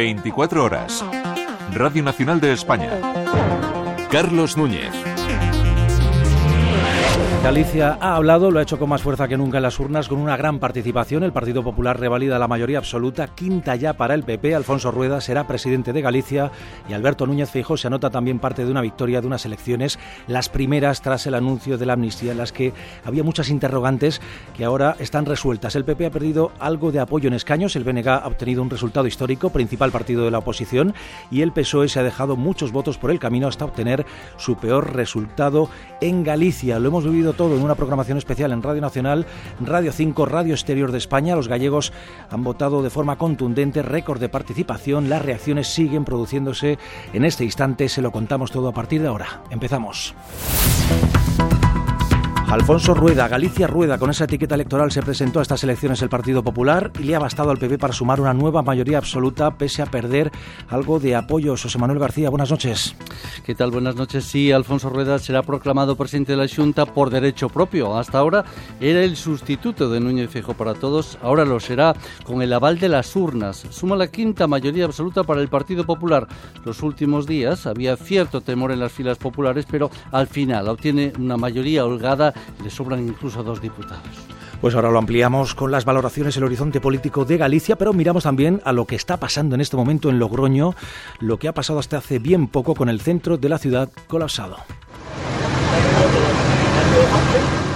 24 horas. Radio Nacional de España. Carlos Núñez. Galicia ha hablado, lo ha hecho con más fuerza que nunca en las urnas, con una gran participación. El Partido Popular revalida la mayoría absoluta, quinta ya para el PP. Alfonso Rueda será presidente de Galicia y Alberto Núñez Feijóo se anota también parte de una victoria de unas elecciones, las primeras tras el anuncio de la amnistía, en las que había muchas interrogantes que ahora están resueltas. El PP ha perdido algo de apoyo en escaños, el BNG ha obtenido un resultado histórico, principal partido de la oposición, y el PSOE se ha dejado muchos votos por el camino hasta obtener su peor resultado en Galicia. Lo hemos vivido todo en una programación especial en Radio Nacional, Radio 5, Radio Exterior de España. Los gallegos han votado de forma contundente, récord de participación. Las reacciones siguen produciéndose en este instante. Se lo contamos todo a partir de ahora. Empezamos. Alfonso Rueda, Galicia Rueda, con esa etiqueta electoral se presentó a estas elecciones el Partido Popular y le ha bastado al PP para sumar una nueva mayoría absoluta pese a perder algo de apoyo. José Manuel García, buenas noches. ¿Qué tal? Buenas noches. Sí, Alfonso Rueda será proclamado presidente de la Junta por derecho propio. Hasta ahora era el sustituto de Núñez Fijo para todos, ahora lo será con el aval de las urnas. Suma la quinta mayoría absoluta para el Partido Popular. Los últimos días había cierto temor en las filas populares, pero al final obtiene una mayoría holgada le sobran incluso dos diputados. Pues ahora lo ampliamos con las valoraciones el horizonte político de Galicia, pero miramos también a lo que está pasando en este momento en Logroño, lo que ha pasado hasta hace bien poco con el centro de la ciudad colapsado.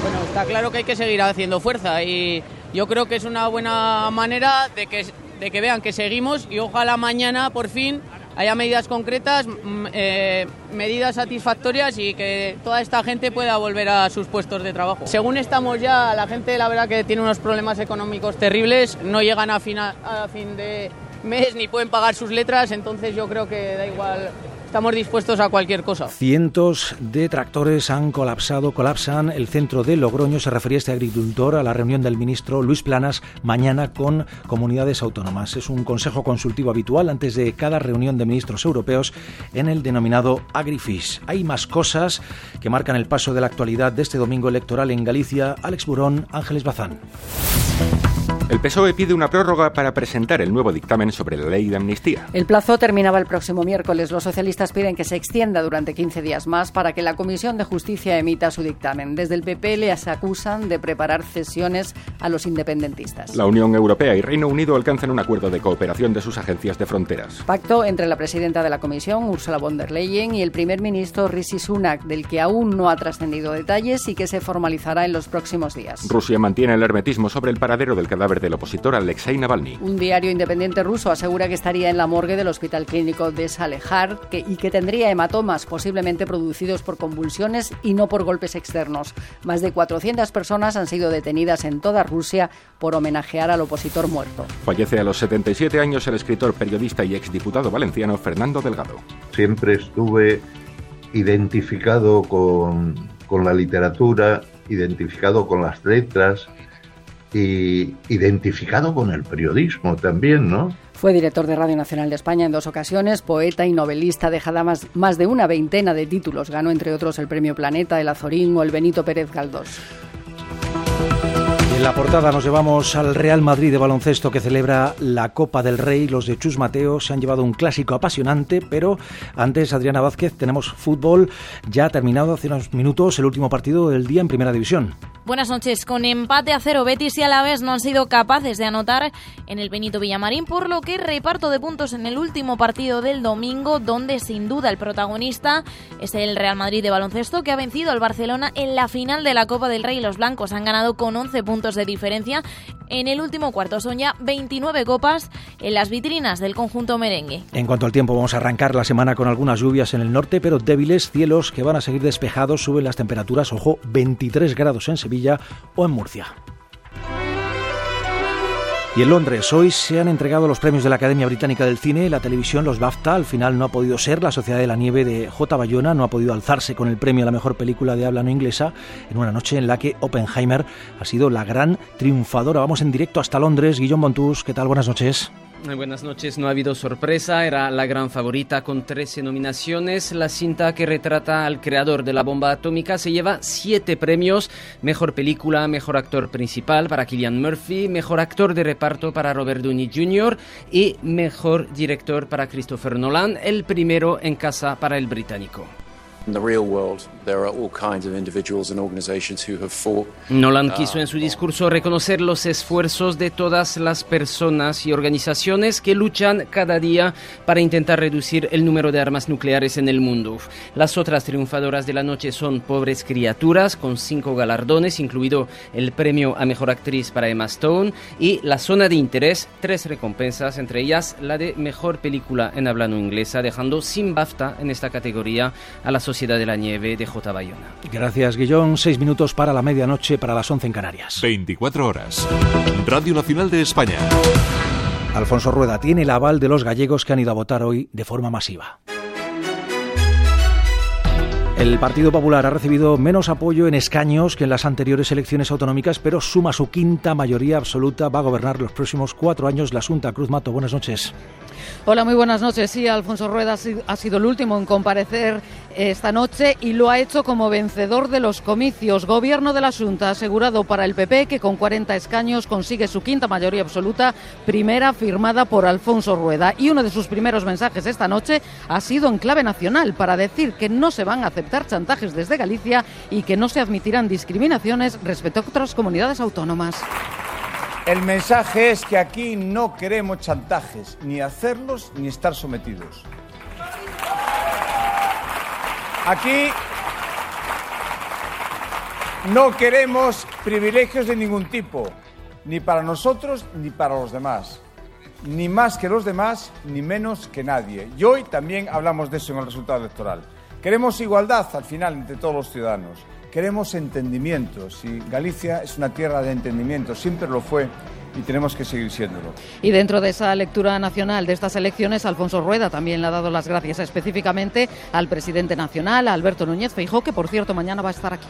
Bueno, está claro que hay que seguir haciendo fuerza y yo creo que es una buena manera de que, de que vean que seguimos y ojalá mañana por fin haya medidas concretas, mm, eh, medidas satisfactorias y que toda esta gente pueda volver a sus puestos de trabajo. Según estamos ya, la gente la verdad que tiene unos problemas económicos terribles, no llegan a fin, a fin de mes ni pueden pagar sus letras, entonces yo creo que da igual estamos dispuestos a cualquier cosa. Cientos de tractores han colapsado, colapsan el centro de Logroño. Se refería este agricultor a la reunión del ministro Luis Planas mañana con comunidades autónomas. Es un consejo consultivo habitual antes de cada reunión de ministros europeos en el denominado Agrifish. Hay más cosas que marcan el paso de la actualidad de este domingo electoral en Galicia. Alex Burón, Ángeles Bazán. El PSOE pide una prórroga para presentar el nuevo dictamen sobre la ley de amnistía. El plazo terminaba el próximo miércoles. Los socialistas piden que se extienda durante 15 días más para que la Comisión de Justicia emita su dictamen. Desde el PP les acusan de preparar cesiones a los independentistas. La Unión Europea y Reino Unido alcanzan un acuerdo de cooperación de sus agencias de fronteras. Pacto entre la presidenta de la Comisión, Ursula von der Leyen, y el primer ministro Rishi Sunak, del que aún no ha trascendido detalles y que se formalizará en los próximos días. Rusia mantiene el hermetismo sobre el paradero del cadáver del opositor Alexei Navalny. Un diario independiente ruso asegura que estaría en la morgue del Hospital Clínico de Salehar y que tendría hematomas posiblemente producidos por convulsiones y no por golpes externos. Más de 400 personas han sido detenidas en toda Rusia por homenajear al opositor muerto. Fallece a los 77 años el escritor, periodista y exdiputado valenciano Fernando Delgado. Siempre estuve identificado con, con la literatura, identificado con las letras y identificado con el periodismo también, ¿no? Fue director de Radio Nacional de España en dos ocasiones, poeta y novelista, dejada más, más de una veintena de títulos. Ganó, entre otros, el Premio Planeta, el Azorín o el Benito Pérez Galdós. En la portada nos llevamos al Real Madrid de baloncesto que celebra la Copa del Rey. Los de Chus Mateo se han llevado un clásico apasionante, pero antes, Adriana Vázquez, tenemos fútbol ya terminado hace unos minutos el último partido del día en Primera División. Buenas noches. Con empate a cero, Betis y Alavés no han sido capaces de anotar en el Benito Villamarín, por lo que reparto de puntos en el último partido del domingo, donde sin duda el protagonista es el Real Madrid de baloncesto, que ha vencido al Barcelona en la final de la Copa del Rey. Los blancos han ganado con 11 puntos de diferencia. En el último cuarto son ya 29 copas en las vitrinas del conjunto merengue. En cuanto al tiempo, vamos a arrancar la semana con algunas lluvias en el norte, pero débiles cielos que van a seguir despejados. Suben las temperaturas, ojo, 23 grados en Sevilla o en Murcia. Y en Londres, hoy se han entregado los premios de la Academia Británica del Cine, la televisión, los BAFTA. Al final no ha podido ser. La Sociedad de la Nieve de J. Bayona no ha podido alzarse con el premio a la mejor película de habla no inglesa en una noche en la que Oppenheimer ha sido la gran triunfadora. Vamos en directo hasta Londres. Guillón Montus, ¿qué tal? Buenas noches. Buenas noches, no ha habido sorpresa, era la gran favorita con 13 nominaciones. La cinta que retrata al creador de la bomba atómica se lleva siete premios, mejor película, mejor actor principal para Killian Murphy, mejor actor de reparto para Robert Downey Jr. y mejor director para Christopher Nolan, el primero en casa para el británico. Nolan quiso en su discurso reconocer los esfuerzos de todas las personas y organizaciones que luchan cada día para intentar reducir el número de armas nucleares en el mundo. Las otras triunfadoras de la noche son Pobres Criaturas, con cinco galardones, incluido el premio a Mejor Actriz para Emma Stone, y La Zona de Interés, tres recompensas, entre ellas la de Mejor Película en habla no inglesa, dejando sin BAFTA en esta categoría a la Sociedad de la Nieve de J. Bayona. Gracias, Guillón. Seis minutos para la medianoche, para las once en Canarias. 24 horas. Radio Nacional de España. Alfonso Rueda tiene el aval de los gallegos que han ido a votar hoy de forma masiva. El Partido Popular ha recibido menos apoyo en escaños que en las anteriores elecciones autonómicas, pero suma su quinta mayoría absoluta. Va a gobernar los próximos cuatro años la Junta. Cruz Mato, buenas noches. Hola, muy buenas noches. Sí, Alfonso Rueda ha sido el último en comparecer esta noche y lo ha hecho como vencedor de los comicios. Gobierno de la Junta asegurado para el PP que con 40 escaños consigue su quinta mayoría absoluta, primera firmada por Alfonso Rueda. Y uno de sus primeros mensajes esta noche ha sido en clave nacional para decir que no se van a aceptar chantajes desde Galicia y que no se admitirán discriminaciones respecto a otras comunidades autónomas. El mensaje es que aquí no queremos chantajes, ni hacerlos ni estar sometidos. Aquí no queremos privilegios de ningún tipo, ni para nosotros ni para los demás. Ni más que los demás, ni menos que nadie. Y hoy también hablamos de eso en el resultado electoral. Queremos igualdad al final entre todos los ciudadanos. Queremos entendimientos y Galicia es una tierra de entendimiento, siempre lo fue y tenemos que seguir siéndolo. Y dentro de esa lectura nacional de estas elecciones, Alfonso Rueda también le ha dado las gracias específicamente al presidente nacional, Alberto Núñez Feijó, que por cierto mañana va a estar aquí.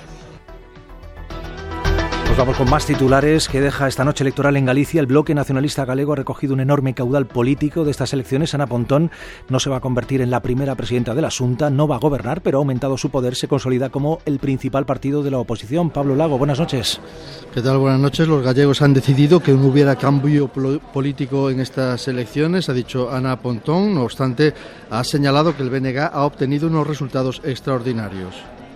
Vamos con más titulares que deja esta noche electoral en Galicia. El bloque nacionalista galego ha recogido un enorme caudal político de estas elecciones. Ana Pontón no se va a convertir en la primera presidenta de la Junta, no va a gobernar, pero ha aumentado su poder, se consolida como el principal partido de la oposición. Pablo Lago, buenas noches. ¿Qué tal? Buenas noches. Los gallegos han decidido que no hubiera cambio político en estas elecciones, ha dicho Ana Pontón. No obstante, ha señalado que el BNG ha obtenido unos resultados extraordinarios.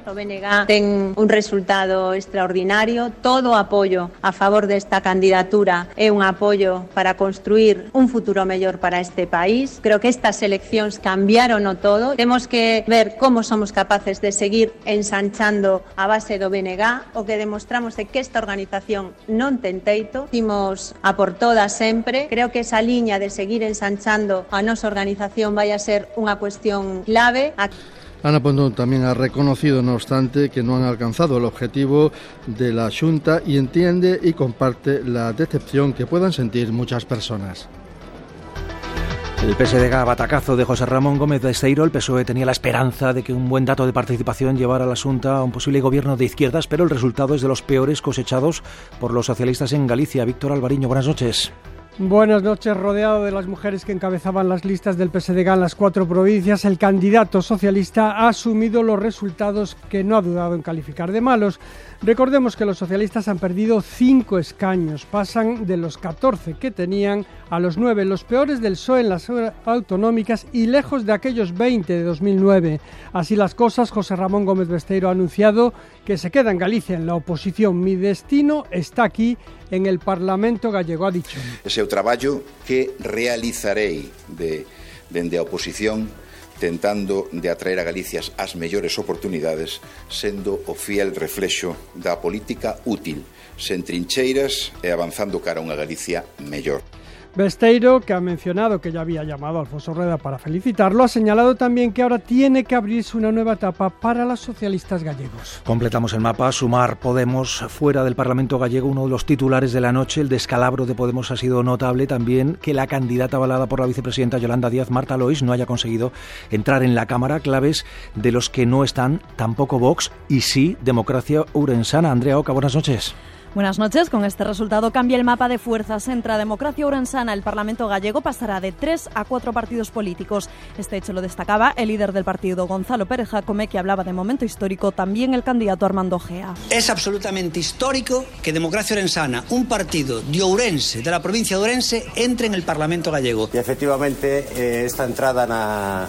O BNG ten un resultado extraordinario, todo apoio a favor desta candidatura é un apoio para construir un futuro mellor para este país. Creo que estas eleccións cambiaron o todo. Temos que ver como somos capaces de seguir ensanchando a base do BNG, o que demostramos é que esta organización non ten teito. Timos a por todas sempre. Creo que esa liña de seguir ensanchando a nosa organización vai a ser unha cuestión clave. Aquí Ana Pontón también ha reconocido, no obstante, que no han alcanzado el objetivo de la Junta y entiende y comparte la decepción que puedan sentir muchas personas. El PSDG batacazo de José Ramón Gómez de Esteiro, el PSOE tenía la esperanza de que un buen dato de participación llevara a la Junta a un posible gobierno de izquierdas, pero el resultado es de los peores cosechados por los socialistas en Galicia. Víctor Alvariño, buenas noches. Buenas noches, rodeado de las mujeres que encabezaban las listas del PSDG en las cuatro provincias, el candidato socialista ha asumido los resultados que no ha dudado en calificar de malos. Recordemos que los socialistas han perdido cinco escaños, pasan de los 14 que tenían a los nueve, los peores del PSOE en las autonómicas y lejos de aquellos 20 de 2009. Así las cosas, José Ramón Gómez Besteiro ha anunciado que se queda en Galicia en la oposición. Mi destino está aquí en el Parlamento gallego, ha dicho. Ese traballo que realizarei de, dende a oposición tentando de atraer a Galicia as mellores oportunidades sendo o fiel reflexo da política útil, sen trincheiras e avanzando cara a unha Galicia mellor. Besteiro, que ha mencionado que ya había llamado a Alfonso Rueda para felicitarlo, ha señalado también que ahora tiene que abrirse una nueva etapa para los socialistas gallegos. Completamos el mapa. Sumar Podemos fuera del Parlamento gallego, uno de los titulares de la noche. El descalabro de Podemos ha sido notable también que la candidata avalada por la vicepresidenta Yolanda Díaz, Marta Lois, no haya conseguido entrar en la Cámara. Claves de los que no están tampoco Vox y sí Democracia Urensana. Andrea Oca, buenas noches. Buenas noches. Con este resultado cambia el mapa de fuerzas entre la democracia urensana. El Parlamento gallego pasará de tres a cuatro partidos políticos. Este hecho lo destacaba el líder del partido, Gonzalo Pérez Jacome, que hablaba de momento histórico, también el candidato Armando Gea. Es absolutamente histórico que Democracia Orensana, un partido de Ourense, de la provincia de Ourense, entre en el Parlamento gallego. Y efectivamente eh, esta entrada na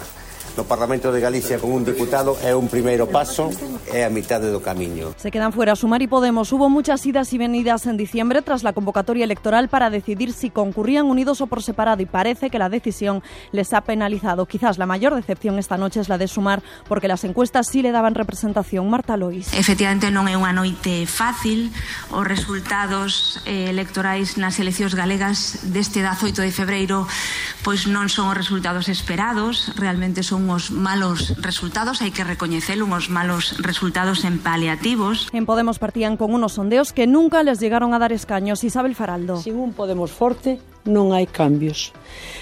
no Parlamento de Galicia con un diputado é un primeiro paso e a mitade do camiño. Se quedan fuera Sumar y Podemos. Hubo muchas idas y venidas en diciembre tras la convocatoria electoral para decidir si concurrían unidos o por separado y parece que la decisión les ha penalizado. Quizás la mayor decepción esta noche es la de Sumar porque las encuestas sí le daban representación. Marta Lois. Efectivamente non é unha noite fácil. Os resultados eh, electorais nas eleccións galegas deste 18 de febreiro pois non son os resultados esperados, realmente son unhos malos resultados, hai que recoñecelo, unhos malos resultados en paliativos. En Podemos partían con unos sondeos que nunca les llegaron a dar escaños. Isabel Faraldo. Sin un Podemos forte non hai cambios.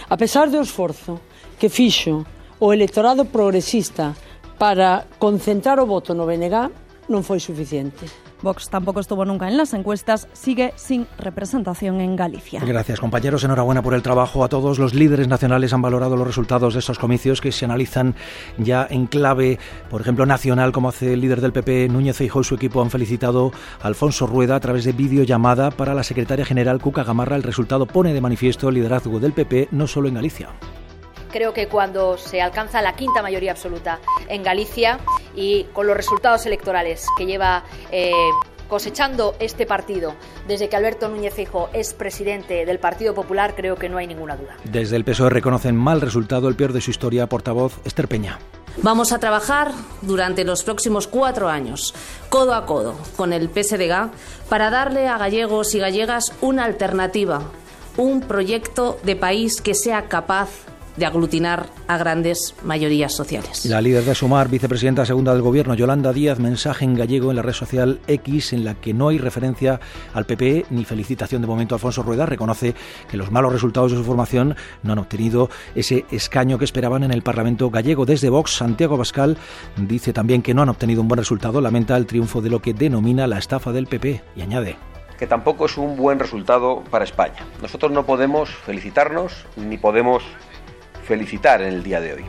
A pesar do esforzo que fixo o electorado progresista para concentrar o voto no BNG, non foi suficiente. Vox tampoco estuvo nunca en las encuestas, sigue sin representación en Galicia. Gracias, compañeros. Enhorabuena por el trabajo a todos. Los líderes nacionales han valorado los resultados de estos comicios que se analizan ya en clave, por ejemplo, nacional, como hace el líder del PP, Núñez Feijóo y su equipo han felicitado a Alfonso Rueda a través de videollamada para la secretaria general Cuca Gamarra. El resultado pone de manifiesto el liderazgo del PP no solo en Galicia creo que cuando se alcanza la quinta mayoría absoluta en Galicia y con los resultados electorales que lleva eh, cosechando este partido desde que Alberto Núñez Fijo es presidente del Partido Popular, creo que no hay ninguna duda. Desde el PSOE reconocen mal resultado, el peor de su historia, portavoz Esther Peña. Vamos a trabajar durante los próximos cuatro años, codo a codo, con el PSDG, para darle a gallegos y gallegas una alternativa, un proyecto de país que sea capaz de aglutinar a grandes mayorías sociales. La líder de Sumar, vicepresidenta segunda del Gobierno, Yolanda Díaz, mensaje en gallego en la red social X en la que no hay referencia al PP ni felicitación de momento a Alfonso Rueda. Reconoce que los malos resultados de su formación no han obtenido ese escaño que esperaban en el Parlamento gallego. Desde Vox, Santiago Bascal dice también que no han obtenido un buen resultado. Lamenta el triunfo de lo que denomina la estafa del PP y añade que tampoco es un buen resultado para España. Nosotros no podemos felicitarnos ni podemos felicitar en el día de hoy.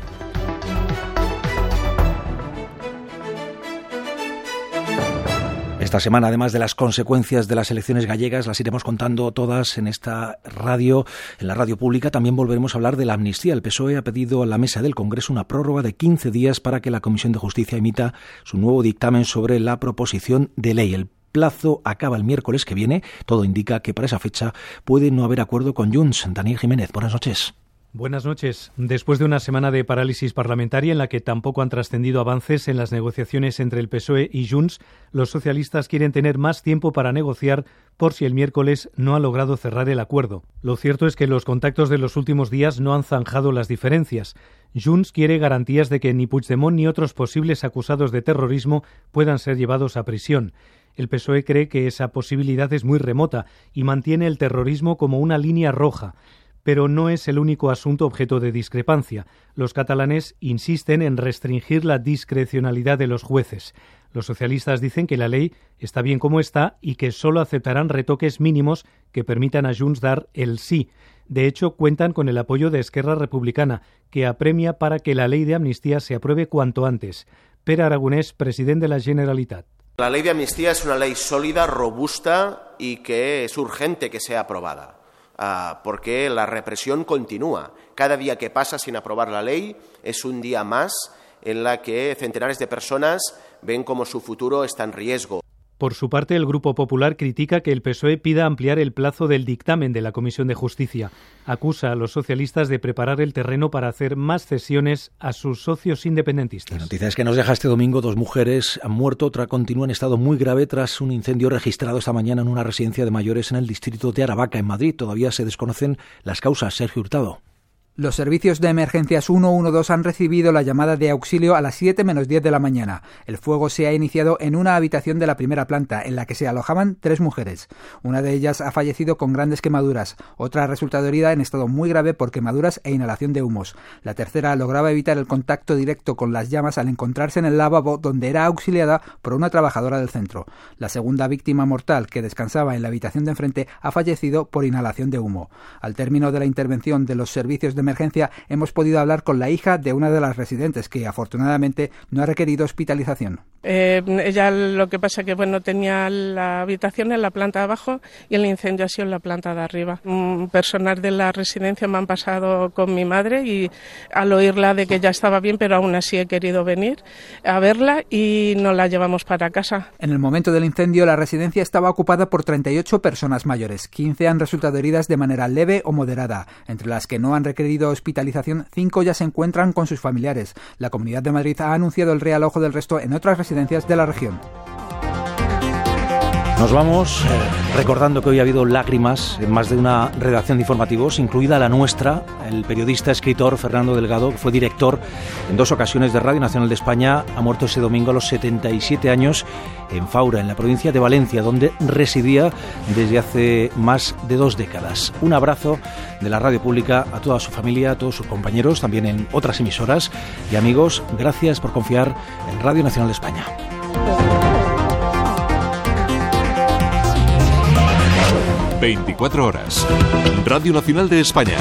Esta semana, además de las consecuencias de las elecciones gallegas, las iremos contando todas en esta radio, en la radio pública. También volveremos a hablar de la amnistía. El PSOE ha pedido a la mesa del Congreso una prórroga de 15 días para que la Comisión de Justicia emita su nuevo dictamen sobre la proposición de ley. El plazo acaba el miércoles que viene. Todo indica que para esa fecha puede no haber acuerdo con Junts. Daniel Jiménez, buenas noches. Buenas noches. Después de una semana de parálisis parlamentaria en la que tampoco han trascendido avances en las negociaciones entre el PSOE y Junts, los socialistas quieren tener más tiempo para negociar por si el miércoles no ha logrado cerrar el acuerdo. Lo cierto es que los contactos de los últimos días no han zanjado las diferencias. Junts quiere garantías de que ni Puigdemont ni otros posibles acusados de terrorismo puedan ser llevados a prisión. El PSOE cree que esa posibilidad es muy remota y mantiene el terrorismo como una línea roja pero no es el único asunto objeto de discrepancia. Los catalanes insisten en restringir la discrecionalidad de los jueces. Los socialistas dicen que la ley está bien como está y que solo aceptarán retoques mínimos que permitan a Junts dar el sí. De hecho, cuentan con el apoyo de Esquerra Republicana, que apremia para que la ley de amnistía se apruebe cuanto antes. Per Aragonés, presidente de la Generalitat. La ley de amnistía es una ley sólida, robusta y que es urgente que sea aprobada. Ah, porque la represión continúa. Cada día que pasa sin aprobar la ley es un día más en la que centenares de personas ven como su futuro está en riesgo. Por su parte, el Grupo Popular critica que el PSOE pida ampliar el plazo del dictamen de la Comisión de Justicia. Acusa a los socialistas de preparar el terreno para hacer más cesiones a sus socios independentistas. La noticia es que nos deja este domingo dos mujeres han muerto, otra continúa en estado muy grave tras un incendio registrado esta mañana en una residencia de mayores en el distrito de Aravaca, en Madrid. Todavía se desconocen las causas. Sergio Hurtado. Los servicios de emergencias 112 han recibido la llamada de auxilio a las 7 menos 10 de la mañana. El fuego se ha iniciado en una habitación de la primera planta, en la que se alojaban tres mujeres. Una de ellas ha fallecido con grandes quemaduras, otra ha resultado herida en estado muy grave por quemaduras e inhalación de humos. La tercera lograba evitar el contacto directo con las llamas al encontrarse en el lavabo donde era auxiliada por una trabajadora del centro. La segunda víctima mortal, que descansaba en la habitación de enfrente, ha fallecido por inhalación de humo. Al término de la intervención de los servicios de emergencia hemos podido hablar con la hija de una de las residentes que afortunadamente no ha requerido hospitalización. Eh, ella lo que pasa que bueno tenía la habitación en la planta de abajo y el incendio ha sido en la planta de arriba. Un personal de la residencia me han pasado con mi madre y al oírla de que ya estaba bien, pero aún así he querido venir a verla y nos la llevamos para casa. En el momento del incendio la residencia estaba ocupada por 38 personas mayores. 15 han resultado heridas de manera leve o moderada. Entre las que no han requerido hospitalización, 5 ya se encuentran con sus familiares. La Comunidad de Madrid ha anunciado el realojo del resto en otras residencias de la región. Nos vamos eh, recordando que hoy ha habido lágrimas en más de una redacción de informativos, incluida la nuestra. El periodista escritor Fernando Delgado, fue director en dos ocasiones de Radio Nacional de España, ha muerto ese domingo a los 77 años en Faura, en la provincia de Valencia, donde residía desde hace más de dos décadas. Un abrazo de la radio pública a toda su familia, a todos sus compañeros, también en otras emisoras y amigos. Gracias por confiar en Radio Nacional de España. 24 horas. Radio Nacional de España.